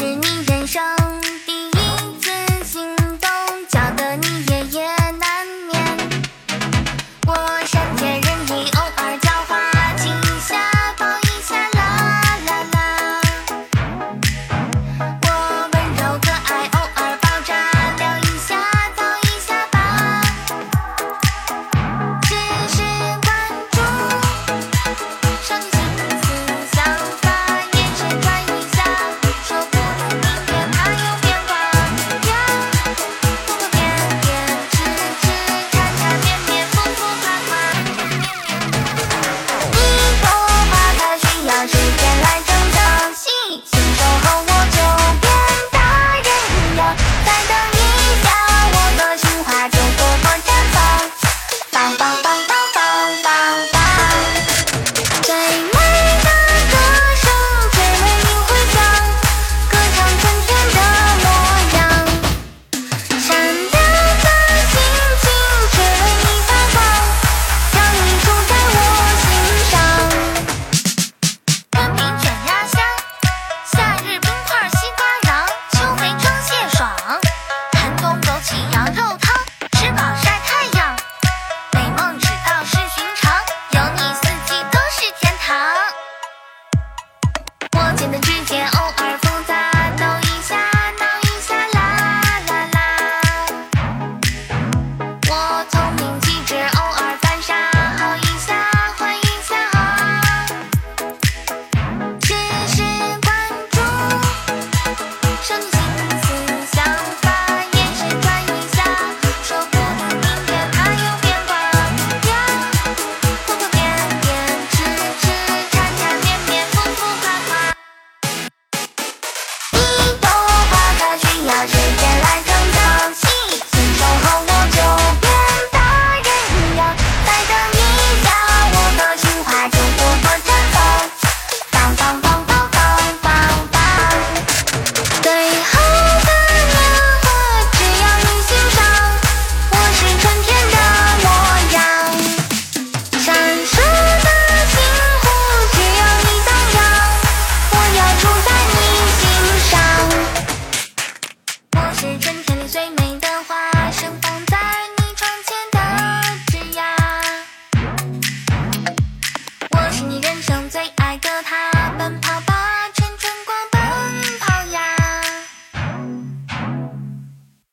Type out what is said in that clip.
是你人生。